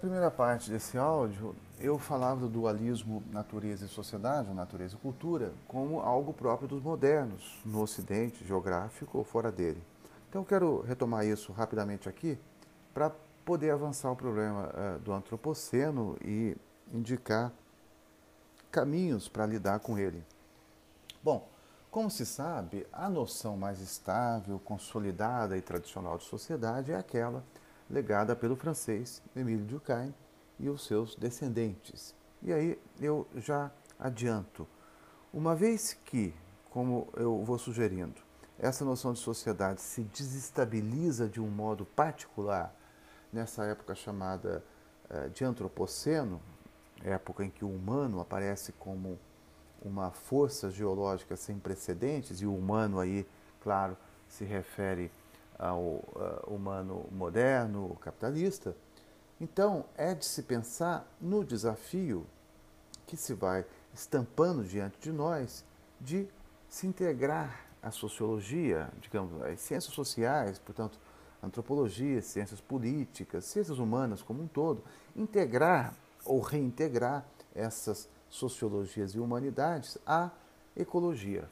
Primeira parte desse áudio, eu falava do dualismo natureza e sociedade, natureza e cultura, como algo próprio dos modernos, no Ocidente, geográfico ou fora dele. Então, eu quero retomar isso rapidamente aqui para poder avançar o problema uh, do antropoceno e indicar caminhos para lidar com ele. Bom, como se sabe, a noção mais estável, consolidada e tradicional de sociedade é aquela legada pelo francês Émile Durkheim e os seus descendentes. E aí eu já adianto, uma vez que, como eu vou sugerindo, essa noção de sociedade se desestabiliza de um modo particular nessa época chamada eh, de antropoceno, época em que o humano aparece como uma força geológica sem precedentes, e o humano aí, claro, se refere ao humano moderno, capitalista. Então, é de se pensar no desafio que se vai estampando diante de nós de se integrar à sociologia, digamos, às ciências sociais, portanto, antropologia, ciências políticas, ciências humanas como um todo, integrar ou reintegrar essas sociologias e humanidades à ecologia.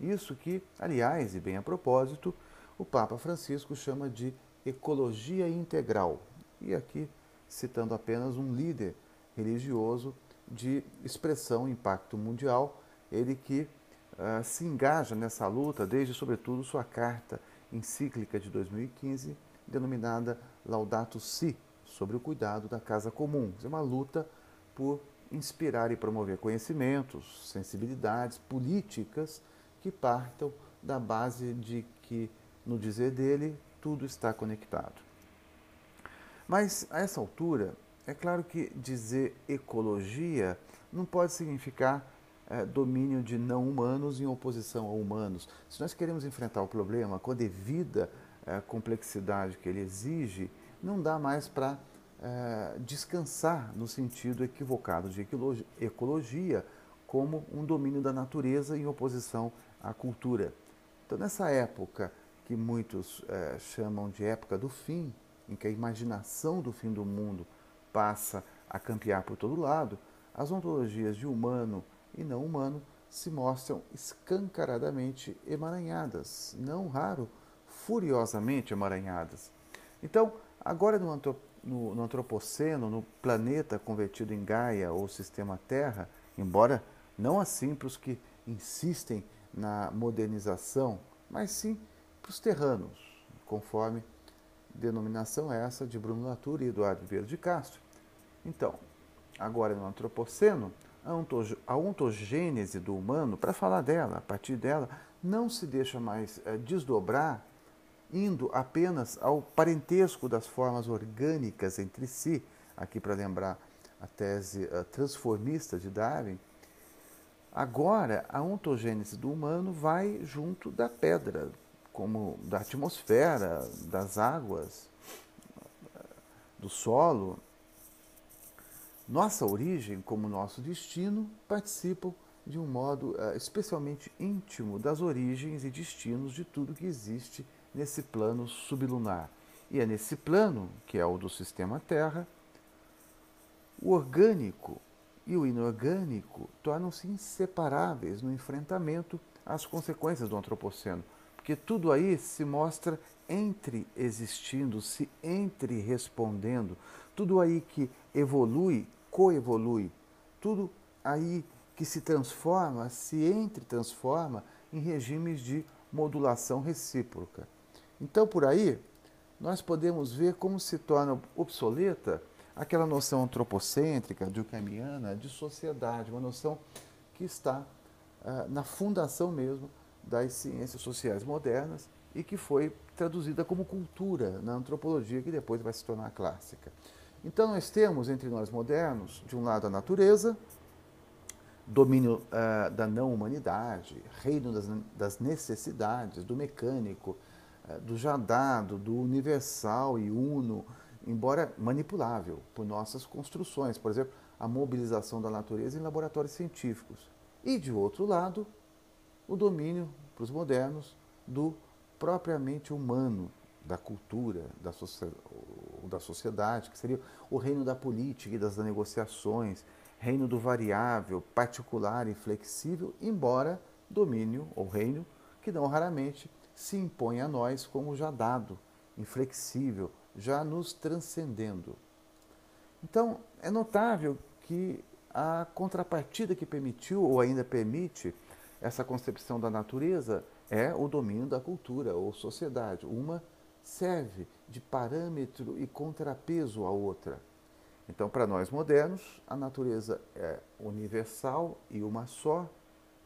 Isso que, aliás, e bem a propósito, o Papa Francisco chama de ecologia integral. E aqui, citando apenas um líder religioso de expressão impacto mundial, ele que uh, se engaja nessa luta desde, sobretudo, sua carta encíclica de 2015, denominada Laudato Si, sobre o cuidado da casa comum. É uma luta por inspirar e promover conhecimentos, sensibilidades políticas que partam da base de que no dizer dele, tudo está conectado. Mas a essa altura, é claro que dizer ecologia não pode significar é, domínio de não humanos em oposição a humanos. Se nós queremos enfrentar o problema com a devida é, complexidade que ele exige, não dá mais para é, descansar no sentido equivocado de ecologia como um domínio da natureza em oposição à cultura. Então, nessa época que muitos é, chamam de época do fim, em que a imaginação do fim do mundo passa a campear por todo lado, as ontologias de humano e não humano se mostram escancaradamente emaranhadas, não raro, furiosamente emaranhadas. Então, agora no, no, no antropoceno, no planeta convertido em Gaia ou sistema Terra, embora não assim para os que insistem na modernização, mas sim para os terranos, conforme denominação essa de Latour e Eduardo Vieira de Castro. Então, agora no Antropoceno, a ontogênese do humano, para falar dela, a partir dela, não se deixa mais é, desdobrar indo apenas ao parentesco das formas orgânicas entre si, aqui para lembrar a tese uh, transformista de Darwin, agora a ontogênese do humano vai junto da pedra, como da atmosfera, das águas, do solo, nossa origem, como nosso destino, participam de um modo uh, especialmente íntimo das origens e destinos de tudo que existe nesse plano sublunar. E é nesse plano, que é o do sistema Terra, o orgânico e o inorgânico tornam-se inseparáveis no enfrentamento às consequências do antropoceno, porque tudo aí se mostra entre existindo, se entre respondendo, tudo aí que evolui, coevolui, tudo aí que se transforma, se entre transforma em regimes de modulação recíproca. Então, por aí, nós podemos ver como se torna obsoleta aquela noção antropocêntrica, durkheimiana, de sociedade, uma noção que está uh, na fundação mesmo das ciências sociais modernas e que foi traduzida como cultura na antropologia, que depois vai se tornar clássica. Então, nós temos entre nós modernos, de um lado, a natureza, domínio uh, da não-humanidade, reino das, das, necessidades, do mecânico, uh, do já dado, do universal e uno, embora manipulável por nossas construções, por exemplo, a mobilização da natureza em laboratórios científicos. E, de outro lado, o domínio, para os modernos, do propriamente humano, da cultura, da, da sociedade, que seria o reino da política e das negociações, reino do variável, particular e flexível, embora domínio ou reino que não raramente se impõe a nós como já dado, inflexível, já nos transcendendo. Então, é notável que a contrapartida que permitiu ou ainda permite essa concepção da natureza é o domínio da cultura ou sociedade. Uma serve de parâmetro e contrapeso à outra. Então, para nós modernos, a natureza é universal e uma só,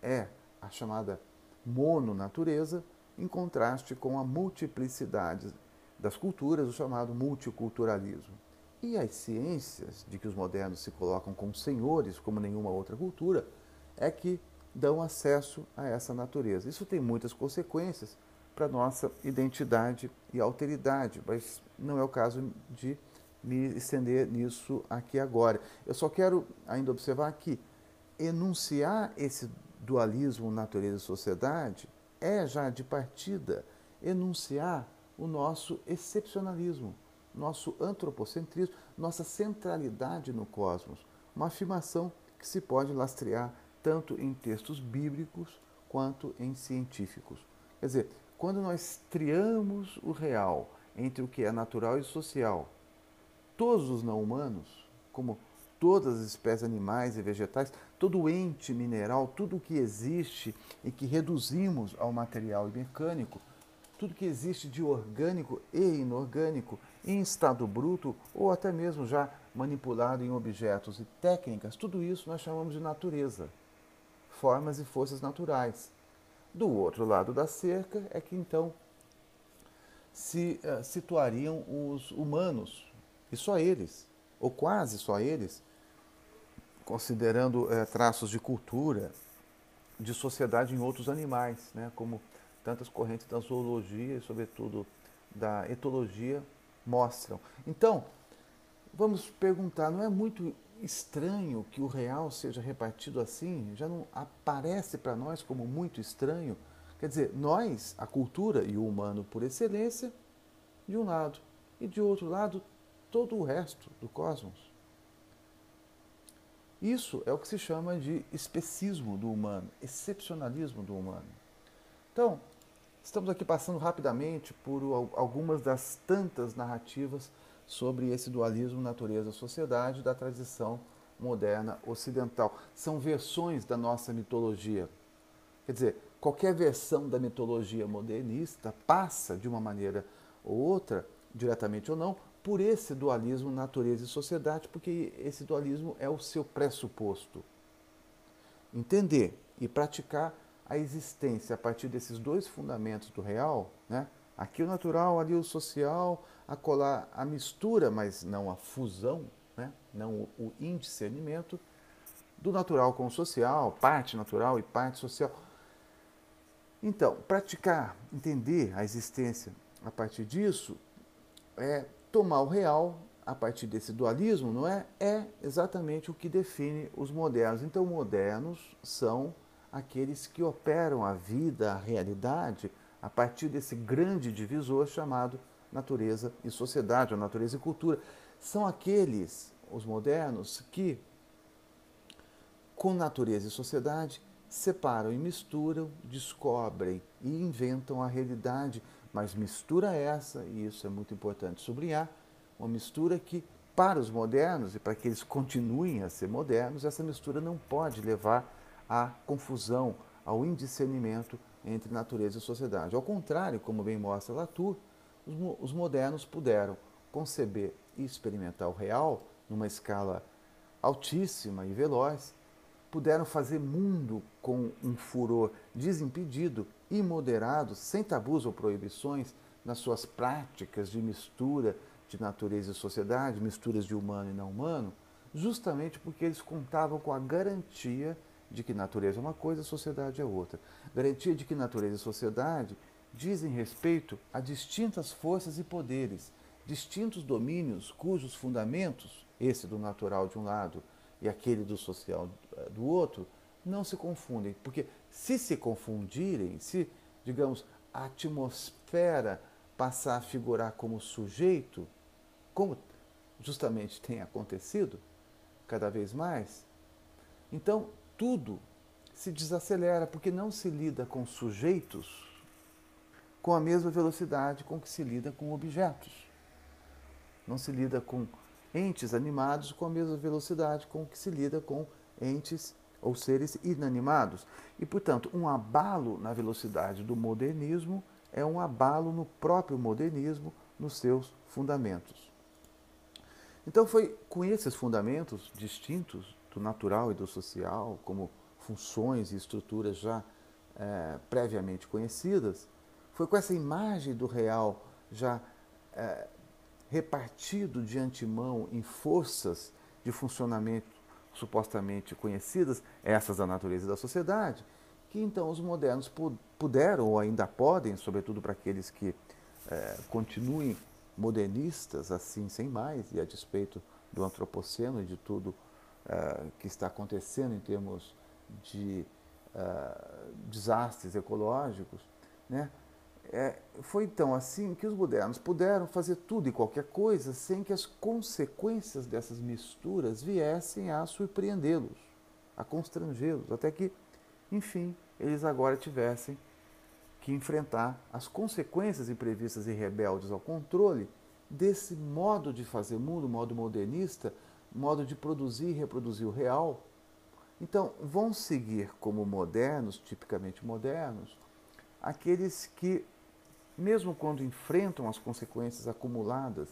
é a chamada mononatureza, em contraste com a multiplicidade das culturas, o chamado multiculturalismo. E as ciências, de que os modernos se colocam como senhores, como nenhuma outra cultura, é que dão acesso a essa natureza. Isso tem muitas consequências para nossa identidade e alteridade, mas não é o caso de me estender nisso aqui agora. Eu só quero ainda observar que enunciar esse dualismo natureza e sociedade é já de partida enunciar o nosso excepcionalismo, nosso antropocentrismo, nossa centralidade no cosmos. Uma afirmação que se pode lastrear tanto em textos bíblicos quanto em científicos. Quer dizer, quando nós triamos o real entre o que é natural e social, todos os não humanos, como todas as espécies animais e vegetais, todo ente mineral, tudo o que existe e que reduzimos ao material e mecânico, tudo que existe de orgânico e inorgânico, em estado bruto ou até mesmo já manipulado em objetos e técnicas, tudo isso nós chamamos de natureza, formas e forças naturais. Do outro lado da cerca é que então se uh, situariam os humanos, e só eles, ou quase só eles, considerando é, traços de cultura, de sociedade em outros animais, né, como tantas correntes da zoologia e, sobretudo, da etologia mostram. Então, vamos perguntar: não é muito estranho que o real seja repartido assim? Já não aparece para nós como muito estranho? Quer dizer, nós, a cultura e o humano por excelência, de um lado, e de outro lado, todo o resto do cosmos. Isso é o que se chama de especismo do humano, excepcionalismo do humano. Então, estamos aqui passando rapidamente por algumas das tantas narrativas sobre esse dualismo natureza-sociedade da tradição moderna ocidental. São versões da nossa mitologia. Quer dizer, qualquer versão da mitologia modernista passa de uma maneira ou outra, diretamente ou não, por esse dualismo natureza e sociedade, porque esse dualismo é o seu pressuposto. Entender e praticar a existência a partir desses dois fundamentos do real, né? Aqui o natural, ali o social, a colar a mistura, mas não a fusão, né? não o indiscernimento, do natural com o social, parte natural e parte social. Então, praticar, entender a existência a partir disso é tomar o real a partir desse dualismo, não é? É exatamente o que define os modernos. Então, modernos são aqueles que operam a vida, a realidade, a partir desse grande divisor chamado natureza e sociedade, ou natureza e cultura. São aqueles, os modernos, que, com natureza e sociedade, separam e misturam, descobrem e inventam a realidade mas mistura essa, e isso é muito importante sublinhar, uma mistura que, para os modernos e para que eles continuem a ser modernos, essa mistura não pode levar à confusão, ao indiscernimento entre natureza e sociedade. Ao contrário, como bem mostra Latour, os modernos puderam conceber e experimentar o real numa escala altíssima e veloz, puderam fazer mundo com um furor desimpedido imoderado, sem tabus ou proibições nas suas práticas de mistura de natureza e sociedade, misturas de humano e não humano, justamente porque eles contavam com a garantia de que natureza é uma coisa, sociedade é outra. Garantia de que natureza e sociedade dizem respeito a distintas forças e poderes, distintos domínios cujos fundamentos, esse do natural de um lado e aquele do social eh, do outro, não se confundem. Porque se se confundirem, se, digamos, a atmosfera passar a figurar como sujeito, como justamente tem acontecido cada vez mais, então tudo se desacelera, porque não se lida com sujeitos com a mesma velocidade com que se lida com objetos. Não se lida com entes animados com a mesma velocidade com que se lida com entes ou seres inanimados. E, portanto, um abalo na velocidade do modernismo é um abalo no próprio modernismo, nos seus fundamentos. Então, foi com esses fundamentos distintos do natural e do social, como funções e estruturas já é, previamente conhecidas, foi com essa imagem do real já é, repartido de antemão em forças de funcionamento supostamente conhecidas, essas da natureza e da sociedade, que então os modernos puderam ou ainda podem, sobretudo para aqueles que é, continuem modernistas assim sem mais e a despeito do antropoceno e de tudo é, que está acontecendo em termos de é, desastres ecológicos, né? É, foi então assim que os modernos puderam fazer tudo e qualquer coisa sem que as consequências dessas misturas viessem a surpreendê-los, a constrangê-los, até que, enfim, eles agora tivessem que enfrentar as consequências imprevistas e rebeldes ao controle desse modo de fazer mundo, modo modernista, modo de produzir e reproduzir o real. Então, vão seguir como modernos, tipicamente modernos, aqueles que mesmo quando enfrentam as consequências acumuladas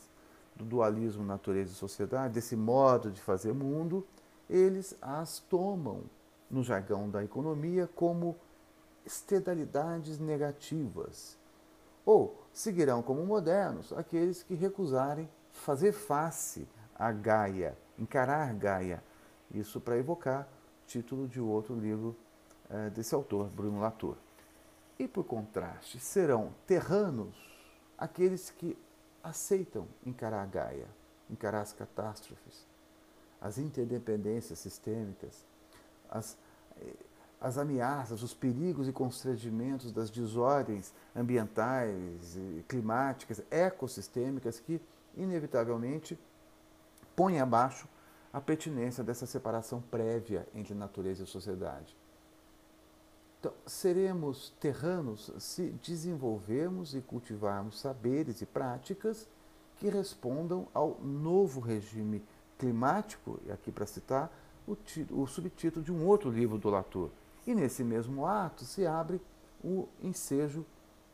do dualismo natureza e sociedade, desse modo de fazer mundo, eles as tomam, no jargão da economia, como externalidades negativas. Ou seguirão como modernos aqueles que recusarem fazer face a Gaia, encarar Gaia. Isso para evocar o título de outro livro eh, desse autor, Bruno Latour. E por contraste, serão terranos aqueles que aceitam encarar Gaia, encarar as catástrofes, as interdependências sistêmicas, as, as ameaças, os perigos e constrangimentos das desordens ambientais, climáticas, ecossistêmicas que, inevitavelmente, põem abaixo a pertinência dessa separação prévia entre natureza e sociedade. Então, seremos terranos se desenvolvermos e cultivarmos saberes e práticas que respondam ao novo regime climático, e aqui para citar o, o subtítulo de um outro livro do Latour. E nesse mesmo ato se abre o ensejo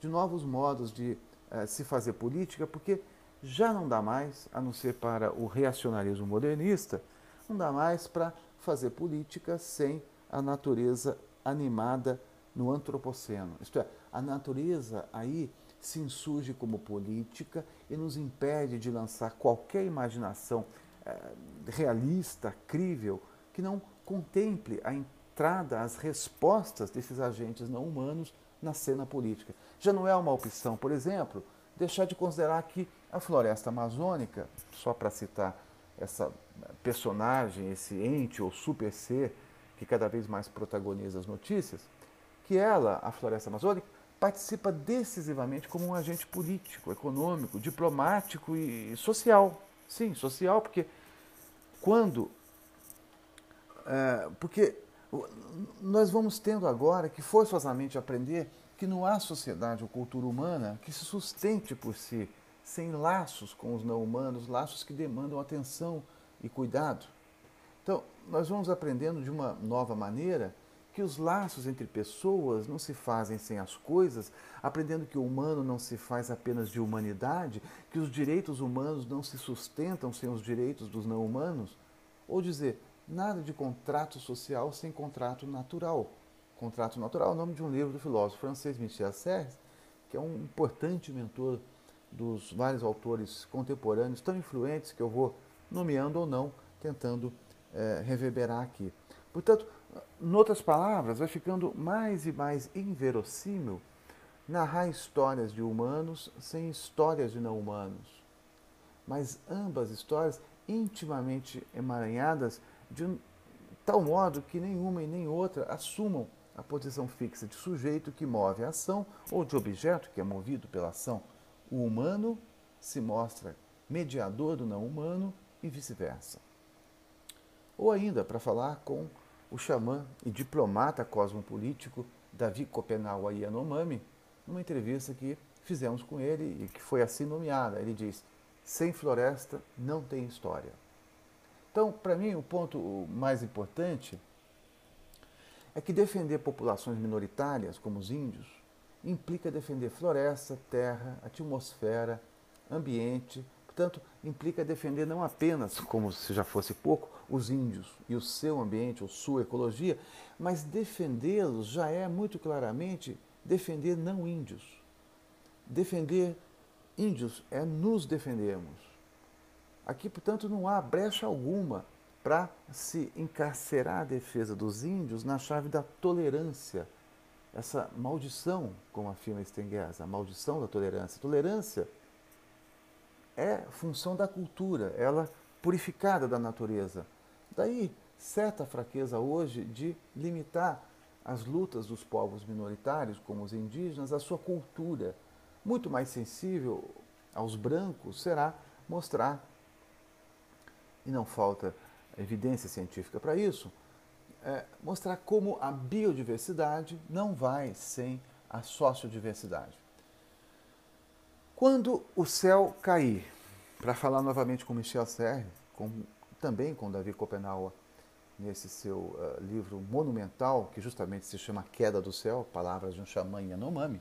de novos modos de eh, se fazer política, porque já não dá mais, a não ser para o reacionarismo modernista, não dá mais para fazer política sem a natureza animada no antropoceno. Isto é, a natureza aí se insurge como política e nos impede de lançar qualquer imaginação eh, realista, crível, que não contemple a entrada, as respostas desses agentes não humanos na cena política. Já não é uma opção, por exemplo, deixar de considerar que a floresta amazônica, só para citar essa personagem, esse ente ou super ser que cada vez mais protagoniza as notícias, que ela, a floresta amazônica, participa decisivamente como um agente político, econômico, diplomático e social. Sim, social, porque quando. É, porque nós vamos tendo agora que forçosamente aprender que não há sociedade ou cultura humana que se sustente por si, sem laços com os não humanos, laços que demandam atenção e cuidado. Então, nós vamos aprendendo de uma nova maneira que os laços entre pessoas não se fazem sem as coisas, aprendendo que o humano não se faz apenas de humanidade, que os direitos humanos não se sustentam sem os direitos dos não humanos, ou dizer, nada de contrato social sem contrato natural. Contrato natural é o nome de um livro do filósofo francês Michel Serres, que é um importante mentor dos vários autores contemporâneos tão influentes que eu vou nomeando ou não, tentando é, reverberar aqui. Portanto, Em outras palavras, vai ficando mais e mais inverossímil narrar histórias de humanos sem histórias de não humanos, mas ambas histórias intimamente emaranhadas de tal modo que nenhuma e nem outra assumam a posição fixa de sujeito que move a ação ou de objeto que é movido pela ação. O humano se mostra mediador do não humano e vice-versa. Ou ainda, para falar com o xamã e diplomata cosmopolítico Davi Kopenawa Yanomami, numa entrevista que fizemos com ele e que foi assim nomeada. Ele diz: sem floresta não tem história. Então, para mim, o ponto mais importante é que defender populações minoritárias, como os índios, implica defender floresta, terra, atmosfera, ambiente. Portanto, implica defender não apenas, como se já fosse pouco, os índios e o seu ambiente, ou sua ecologia, mas defendê-los já é muito claramente defender não índios. Defender índios é nos defendermos. Aqui, portanto, não há brecha alguma para se encarcerar a defesa dos índios na chave da tolerância. Essa maldição, como afirma Stenguers, a maldição da tolerância. Tolerância é função da cultura, ela purificada da natureza. Daí, certa fraqueza hoje de limitar as lutas dos povos minoritários, como os indígenas, à sua cultura. Muito mais sensível aos brancos será mostrar, e não falta evidência científica para isso, é, mostrar como a biodiversidade não vai sem a sociodiversidade. Quando o céu cair, para falar novamente com Michel Serre, com, também com Davi Copenhague, nesse seu uh, livro monumental, que justamente se chama Queda do Céu, Palavras de um Xamã Yanomami,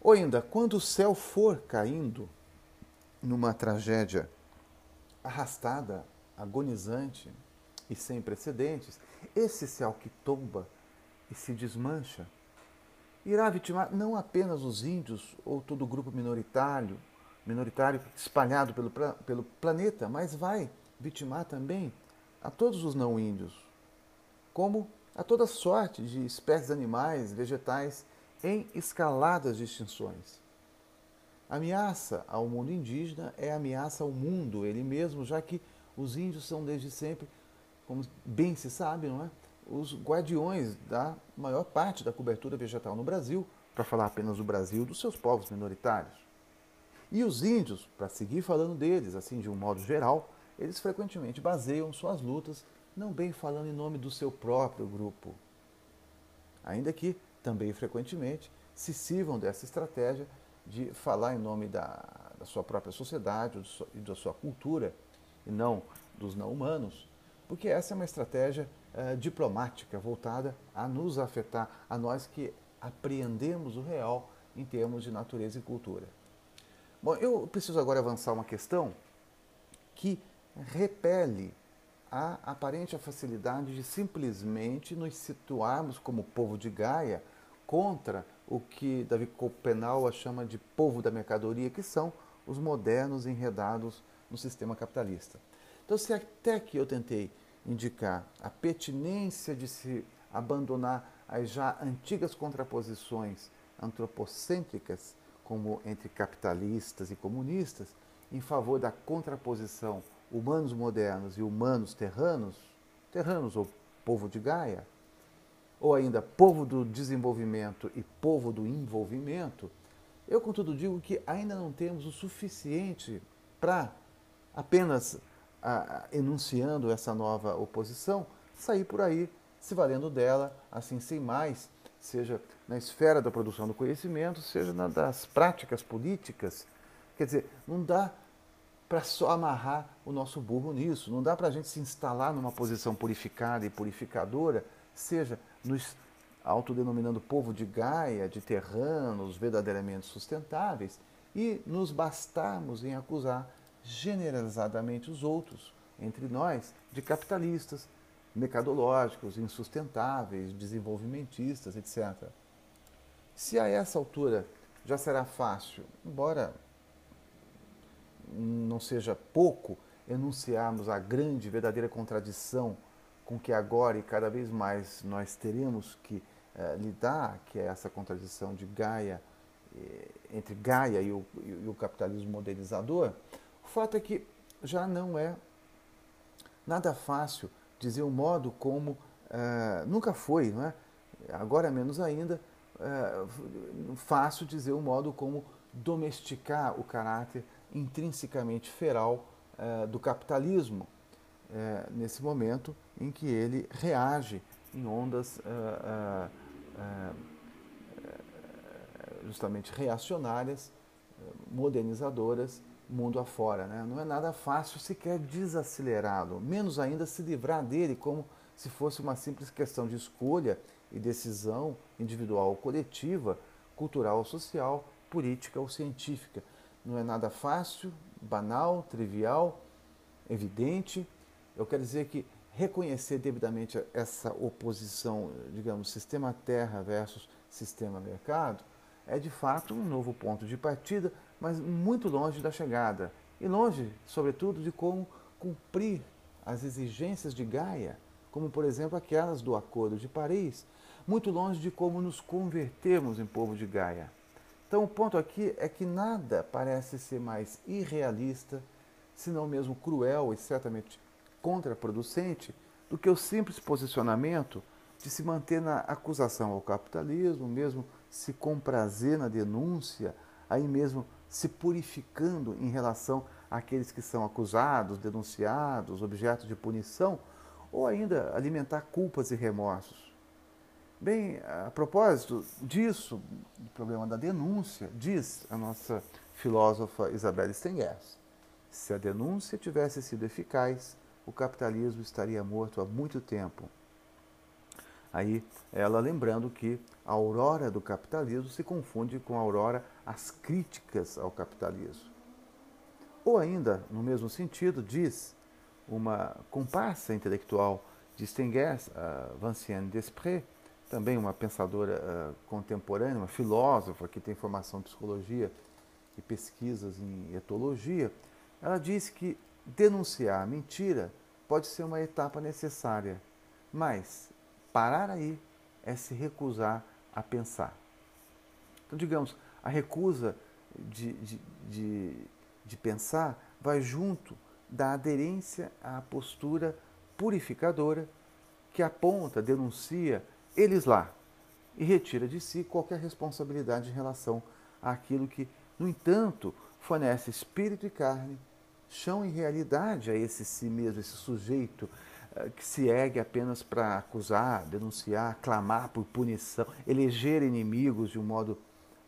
ou ainda, quando o céu for caindo numa tragédia arrastada, agonizante e sem precedentes, esse céu que tomba e se desmancha irá vitimar não apenas os índios ou todo o grupo minoritário, minoritário espalhado pelo, pelo planeta, mas vai vitimar também a todos os não índios, como a toda sorte de espécies animais, vegetais em escaladas de extinções. A ameaça ao mundo indígena é ameaça ao mundo ele mesmo, já que os índios são desde sempre, como bem se sabe, não é? os guardiões da maior parte da cobertura vegetal no Brasil, para falar apenas do Brasil, dos seus povos minoritários. E os índios, para seguir falando deles, assim de um modo geral, eles frequentemente baseiam suas lutas não bem falando em nome do seu próprio grupo. Ainda que também frequentemente se sirvam dessa estratégia de falar em nome da, da sua própria sociedade e da sua cultura, e não dos não humanos, porque essa é uma estratégia uh, diplomática voltada a nos afetar, a nós que apreendemos o real em termos de natureza e cultura. Bom, eu preciso agora avançar uma questão que repele a aparente facilidade de simplesmente nos situarmos como povo de Gaia contra o que Davi Copenau chama de povo da mercadoria, que são os modernos enredados no sistema capitalista. Então, se até que eu tentei indicar a pertinência de se abandonar as já antigas contraposições antropocêntricas, como entre capitalistas e comunistas, em favor da contraposição humanos modernos e humanos terranos, terranos ou povo de Gaia, ou ainda povo do desenvolvimento e povo do envolvimento, eu, contudo, digo que ainda não temos o suficiente para apenas enunciando essa nova oposição, sair por aí se valendo dela, assim, sem mais, seja na esfera da produção do conhecimento, seja na das práticas políticas. Quer dizer, não dá para só amarrar o nosso burro nisso, não dá para a gente se instalar numa posição purificada e purificadora, seja nos autodenominando povo de Gaia, de terranos verdadeiramente sustentáveis, e nos bastarmos em acusar generalizadamente os outros, entre nós, de capitalistas, mercadológicos, insustentáveis, desenvolvimentistas, etc. Se a essa altura já será fácil, embora não seja pouco, enunciarmos a grande, verdadeira contradição com que agora e cada vez mais nós teremos que eh, lidar, que é essa contradição de Gaia, eh, entre Gaia e o, e o capitalismo modernizador, o fato é que já não é nada fácil dizer o modo como uh, nunca foi, não é? agora menos ainda, uh, fácil dizer o modo como domesticar o caráter intrinsecamente feral uh, do capitalismo, nesse momento em que ele reage em ondas justamente reacionárias, modernizadoras, mundo afora. Né? Não é nada fácil sequer desacelerá-lo, menos ainda se livrar dele como se fosse uma simples questão de escolha e decisão individual ou coletiva, cultural ou social, política ou científica. Não é nada fácil, banal, trivial, evidente. Eu quero dizer que reconhecer devidamente essa oposição, digamos, sistema terra versus sistema mercado, é de fato um novo ponto de partida, mas muito longe da chegada. E longe, sobretudo, de como cumprir as exigências de Gaia, como por exemplo aquelas do Acordo de Paris, muito longe de como nos convertermos em povo de Gaia. Então o ponto aqui é que nada parece ser mais irrealista, se não mesmo cruel e certamente contraproducente, do que o simples posicionamento de se manter na acusação ao capitalismo, mesmo se comprazer na denúncia, aí mesmo se purificando em relação àqueles que são acusados, denunciados, objetos de punição, ou ainda alimentar culpas e remorsos. Bem, a propósito disso, do problema da denúncia, diz a nossa filósofa Isabel Stengers, se a denúncia tivesse sido eficaz, o capitalismo estaria morto há muito tempo. Aí ela lembrando que a aurora do capitalismo se confunde com a aurora às críticas ao capitalismo. Ou ainda, no mesmo sentido, diz uma comparsa intelectual de Stengers, a Vinciane Desprez, também uma pensadora uh, contemporânea, uma filósofa que tem formação em psicologia e pesquisas em etologia, ela diz que denunciar a mentira pode ser uma etapa necessária, mas parar aí é se recusar a pensar. Então, digamos, a recusa de, de, de, de pensar vai junto da aderência à postura purificadora que aponta, denuncia eles lá e retira de si qualquer responsabilidade em relação àquilo que, no entanto, fornece espírito e carne, chão e realidade a esse si mesmo, esse sujeito eh, que se ergue apenas para acusar, denunciar, clamar por punição, eleger inimigos de um modo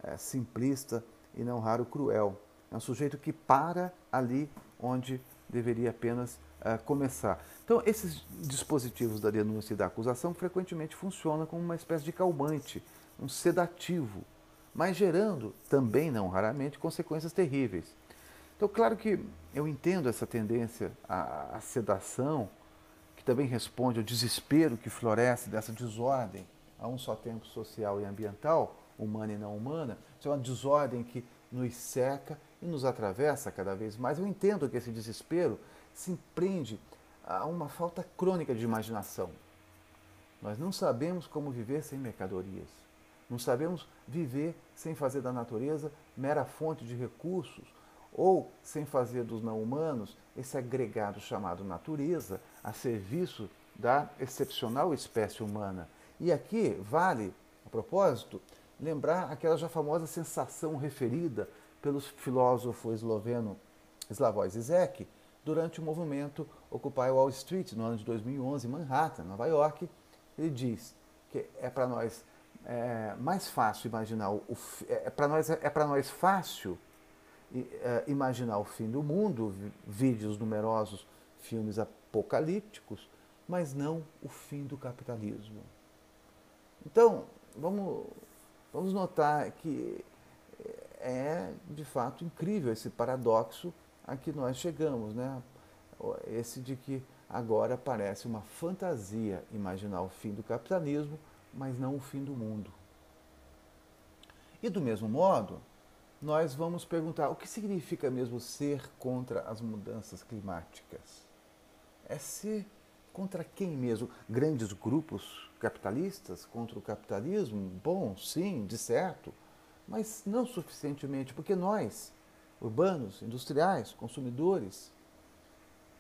é, simplista e não raro cruel. É um sujeito que para ali onde deveria apenas é, começar. Então, esses dispositivos da denúncia e da acusação frequentemente funcionam como uma espécie de calmante, um sedativo, mas gerando também, não raramente, consequências terríveis. Então, claro que eu entendo essa tendência à, sedação, que também responde ao desespero que floresce dessa desordem a um só tempo social e ambiental, humana e não humana. Isso é uma desordem que nos seca e nos atravessa cada vez mais. Eu entendo que esse desespero se empreende a uma falta crônica de imaginação. Nós não sabemos como viver sem mercadorias. Não sabemos viver sem fazer da natureza mera fonte de recursos ou sem fazer dos não humanos esse agregado chamado natureza a serviço da excepcional espécie humana. E aqui vale, a propósito, lembrar aquela já famosa sensação referida pelo filósofo esloveno Slavoj Zizek durante o movimento Occupy Wall Street no ano de 2011 em Manhattan, Nova York. Ele diz que é para nós é, mais fácil imaginar o, é, é para nós é para nós fácil é, imaginar o fim do mundo, vídeos numerosos, filmes apocalípticos, mas não o fim do capitalismo. Então, vamos, vamos notar que é de fato incrível esse paradoxo a que nós chegamos, né? Esse de que agora parece uma fantasia imaginar o fim do capitalismo, mas não o fim do mundo. E do mesmo modo, nós vamos perguntar o que significa mesmo ser contra as mudanças climáticas? É ser Contra quem mesmo? Grandes grupos capitalistas contra o capitalismo? Bom, sim, de certo, mas não suficientemente, porque nós, urbanos, industriais, consumidores,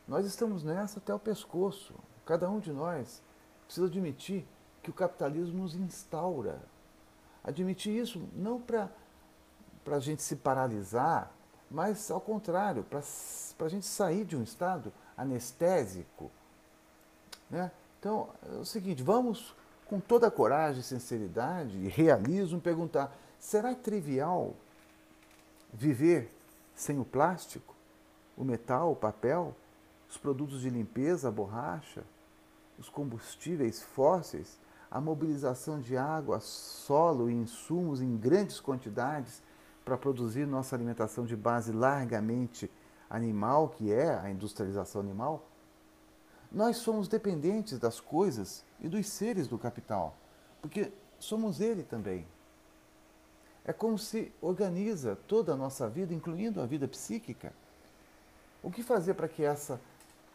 nós estamos nessa até o pescoço. Cada um de nós precisa admitir que o capitalismo nos instaura. Admitir isso não para a gente se paralisar, mas ao contrário, para a gente sair de um estado anestésico. Né? Então, é o seguinte, vamos com toda a coragem, sinceridade e realismo perguntar: será trivial viver sem o plástico, o metal, o papel, os produtos de limpeza, a borracha, os combustíveis fósseis, a mobilização de água, solo e insumos em grandes quantidades para produzir nossa alimentação de base largamente animal, que é a industrialização animal, nós somos dependentes das coisas e dos seres do capital, porque somos ele também. É como se organiza toda a nossa vida, incluindo a vida psíquica. O que fazer para que essa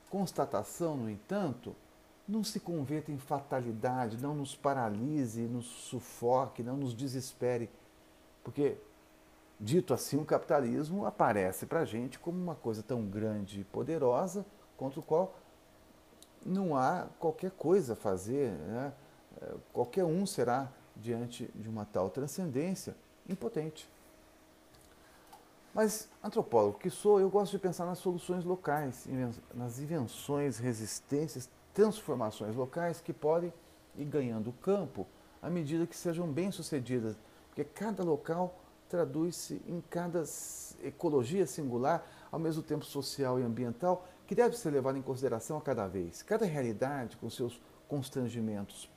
constatação, no entanto, não se converta em fatalidade, não nos paralise, nos sufoque, não nos desespere? Porque Dito assim, o capitalismo aparece para a gente como uma coisa tão grande e poderosa contra o qual não há qualquer coisa a fazer. Né? É, qualquer um será, diante de uma tal transcendência, impotente. Mas, antropólogo que sou, eu gosto de pensar nas soluções locais, nas invenções, resistências, transformações locais que podem ir ganhando campo à medida que sejam bem-sucedidas, porque cada local traduz-se em cada ecologia singular, ao mesmo tempo social e ambiental, que deve ser levada em consideração a cada vez. Cada realidade, com seus constrangimentos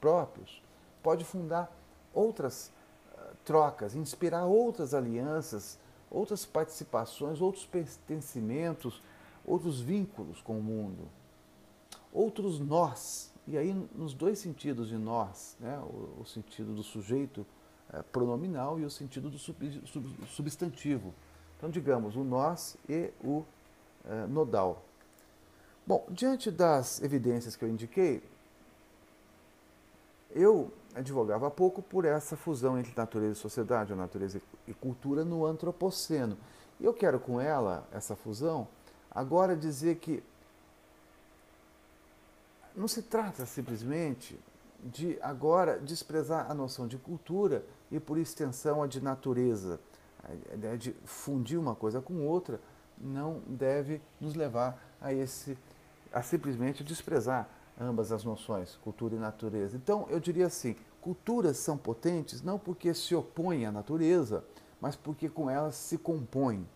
próprios, pode fundar outras uh, trocas, inspirar outras alianças, outras participações, outros pertencimentos, outros vínculos com o mundo, outros nós. E aí, nos dois sentidos de nós, né? o, o sentido do sujeito é, pronominal e o sentido do sub, sub, substantivo. Então, digamos, o nós e o é, nodal. Bom, diante das evidências que eu indiquei, eu advogava há pouco por essa fusão entre natureza e sociedade, ou natureza e cultura no antropoceno. E eu quero com ela, essa fusão, agora dizer que não se trata simplesmente de agora desprezar a noção de cultura e, por extensão, a de natureza. A ideia de fundir uma coisa com outra não deve nos levar a esse a simplesmente desprezar ambas as noções, cultura e natureza. Então, eu diria assim, culturas são potentes não porque se opõem à natureza, mas porque com elas se compõem.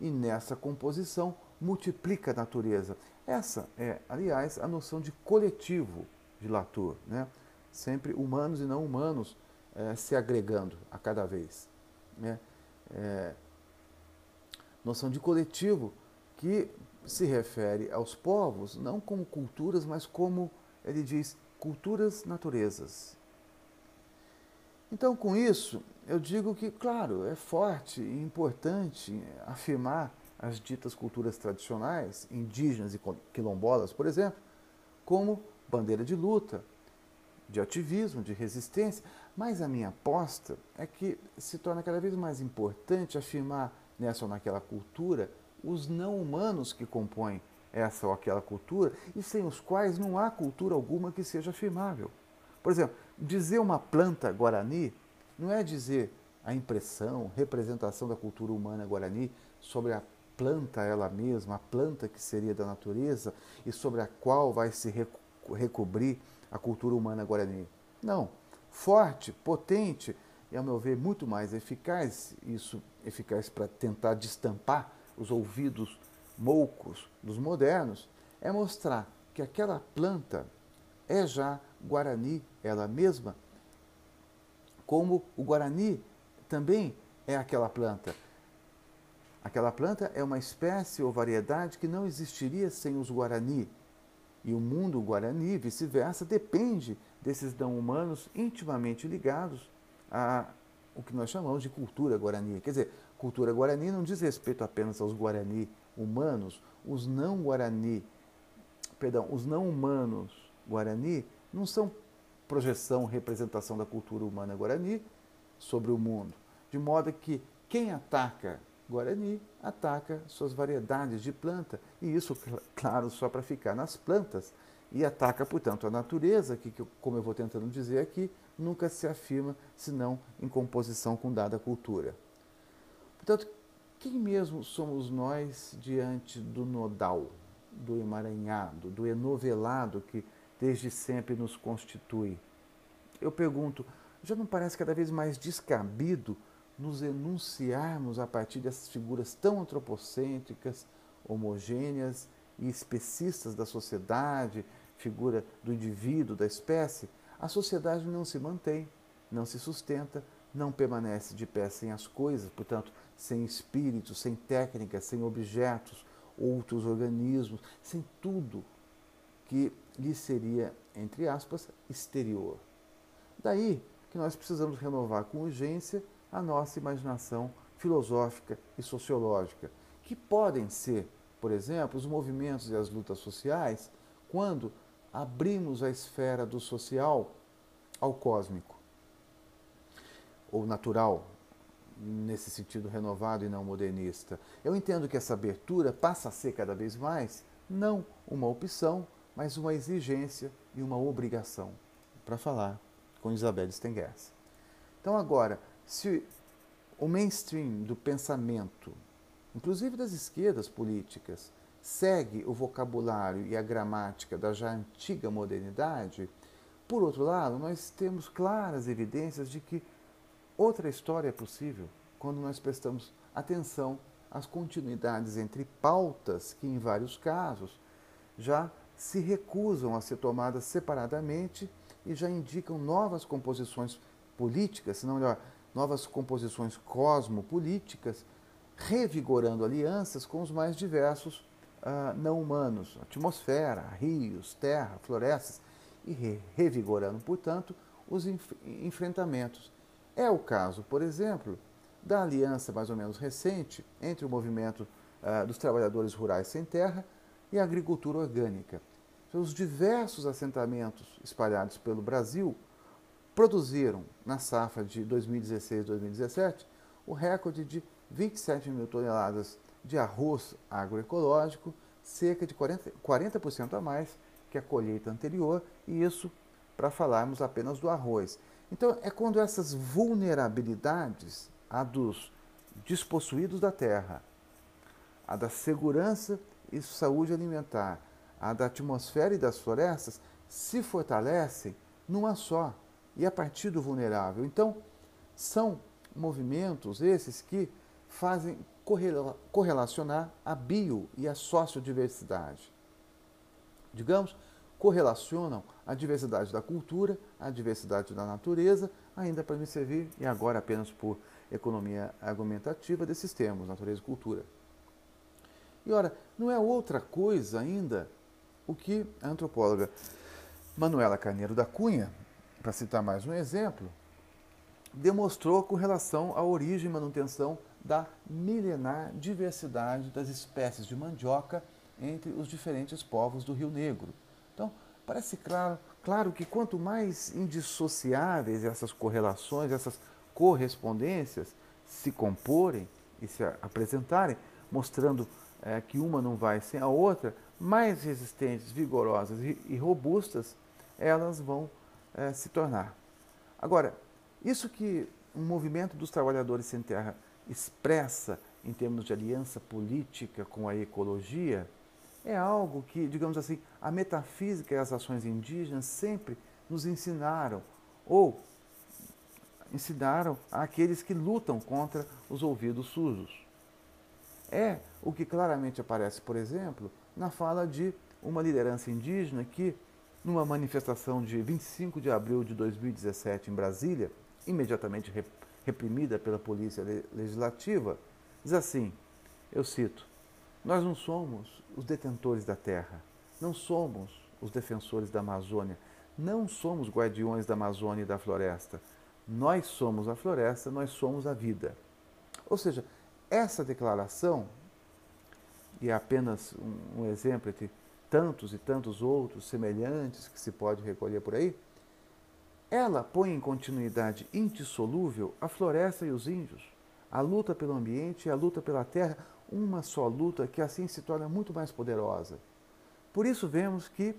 E nessa composição multiplica a natureza. Essa é, aliás, a noção de coletivo de Latour, né? Sempre humanos e não humanos é, se agregando a cada vez. Né? É, noção de coletivo que se refere aos povos não como culturas, mas como, ele diz, culturas naturezas. Então, com isso, eu digo que, claro, é forte e importante afirmar as ditas culturas tradicionais, indígenas e quilombolas, por exemplo, como bandeira de luta, de ativismo, de resistência, mas a minha aposta é que se torna cada vez mais importante afirmar nessa ou naquela cultura os não humanos que compõem essa ou aquela cultura e sem os quais não há cultura alguma que seja afirmável. Por exemplo, dizer uma planta guarani não é dizer a impressão, representação da cultura humana guarani sobre a planta ela mesma, a planta que seria da natureza e sobre a qual vai se recobrir a cultura humana guarani. Não forte, potente e, ao meu ver, muito mais eficaz, isso eficaz para tentar destampar os ouvidos moucos dos modernos, é mostrar que aquela planta é já Guarani ela mesma, como o Guarani também é aquela planta. Aquela planta é uma espécie ou variedade que não existiria sem os Guarani. E o mundo Guarani, vice-versa, depende desses não humanos intimamente ligados a o que nós chamamos de cultura guarani. Quer dizer, cultura guarani não diz respeito apenas aos guarani humanos, os não guarani perdão, os não humanos guarani não são projeção, representação da cultura humana guarani sobre o mundo, de modo que quem ataca Guarani ataca suas variedades de planta, e isso, claro, só para ficar nas plantas, e ataca, portanto, a natureza, que, como eu vou tentando dizer aqui, nunca se afirma senão em composição com dada cultura. Portanto, quem mesmo somos nós diante do nodal, do emaranhado, do enovelado que desde sempre nos constitui? Eu pergunto, já não parece cada vez mais descabido nos enunciarmos a partir dessas figuras tão antropocêntricas, homogêneas e especistas da sociedade, figura do indivíduo, da espécie, a sociedade não se mantém, não se sustenta, não permanece de pé sem as coisas, portanto, sem espírito, sem técnica, sem objetos, outros organismos, sem tudo que lhe seria, entre aspas, exterior. Daí que nós precisamos renovar com urgência a nossa imaginação filosófica e sociológica, que podem ser, por exemplo, os movimentos e as lutas sociais, quando abrimos a esfera do social ao cósmico, ou natural, nesse sentido renovado e não modernista. Eu entendo que essa abertura passa a ser cada vez mais não uma opção, mas uma exigência e uma obrigação, para falar com Isabel Stengers. Então, agora, se o mainstream do pensamento, inclusive das esquerdas políticas, segue o vocabulário e a gramática da já antiga modernidade, por outro lado, nós temos claras evidências de que outra história é possível quando nós prestamos atenção às continuidades entre pautas que, em vários casos, já se recusam a ser tomadas separadamente e já indicam novas composições políticas, se não melhor, novas composições cosmopolíticas, revigorando alianças com os mais diversos uh, não humanos, atmosfera, rios, terra, florestas, e re revigorando, portanto, os enf enfrentamentos. É o caso, por exemplo, da aliança mais ou menos recente entre o movimento uh, dos trabalhadores rurais sem terra e a agricultura orgânica. Os diversos assentamentos espalhados pelo Brasil produziram na safra de 2016-2017 o recorde de 27 mil toneladas de arroz agroecológico, cerca de 40%, 40 a mais que a colheita anterior, e isso para falarmos apenas do arroz. Então, é quando essas vulnerabilidades, a dos despossuídos da terra, a da segurança e saúde alimentar, a da atmosfera e das florestas, se fortalecem numa só, e a partir do vulnerável. Então, são movimentos esses que fazem correlacionar a bio e a sociodiversidade. Digamos, correlacionam a diversidade da cultura, a diversidade da natureza, ainda para me servir, e agora apenas por economia argumentativa, desses termos, natureza e cultura. E ora, não é outra coisa ainda o que a antropóloga Manuela Carneiro da Cunha para citar mais um exemplo, demonstrou com relação à origem e manutenção da milenar diversidade das espécies de mandioca entre os diferentes povos do Rio Negro. Então, parece claro, claro que quanto mais indissociáveis essas correlações, essas correspondências se comporem e se apresentarem, mostrando é, que uma não vai sem a outra, mais resistentes, vigorosas e, robustas elas vão é, se tornar. Agora, isso que um movimento dos trabalhadores sem terra expressa em termos de aliança política com a ecologia é algo que, digamos assim, a metafísica e as ações indígenas sempre nos ensinaram, ou ensinaram àqueles que lutam contra os ouvidos sujos. É o que claramente aparece, por exemplo, na fala de uma liderança indígena que numa manifestação de 25 de abril de 2017 em Brasília, imediatamente reprimida pela Polícia Legislativa, diz assim: eu cito, nós não somos os detentores da terra, não somos os defensores da Amazônia, não somos guardiões da Amazônia e da floresta. Nós somos a floresta, nós somos a vida. Ou seja, essa declaração, e é apenas um, exemplo entre tantos e tantos outros semelhantes que se pode recolher por aí, ela põe em continuidade indissolúvel a floresta e os índios, a luta pelo ambiente e a luta pela terra, uma só luta que assim se torna muito mais poderosa. Por isso vemos que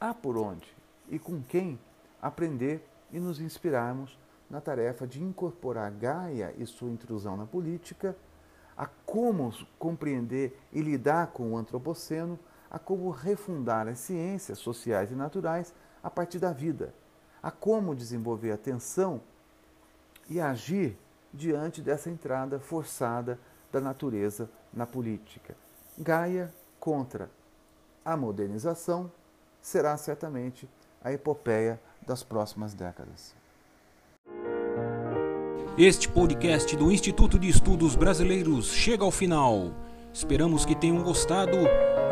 há por onde e com quem aprender e nos inspirarmos na tarefa de incorporar Gaia e sua intrusão na política, a como compreender e lidar com o antropoceno, a como refundar as ciências sociais e naturais a partir da vida, a como desenvolver atenção e agir diante dessa entrada forçada da natureza na política. Gaia contra a modernização será certamente a epopeia das próximas décadas. Este podcast do Instituto de Estudos Brasileiros chega ao final. Esperamos que tenham gostado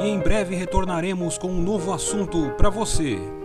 e em breve retornaremos com um novo assunto para você.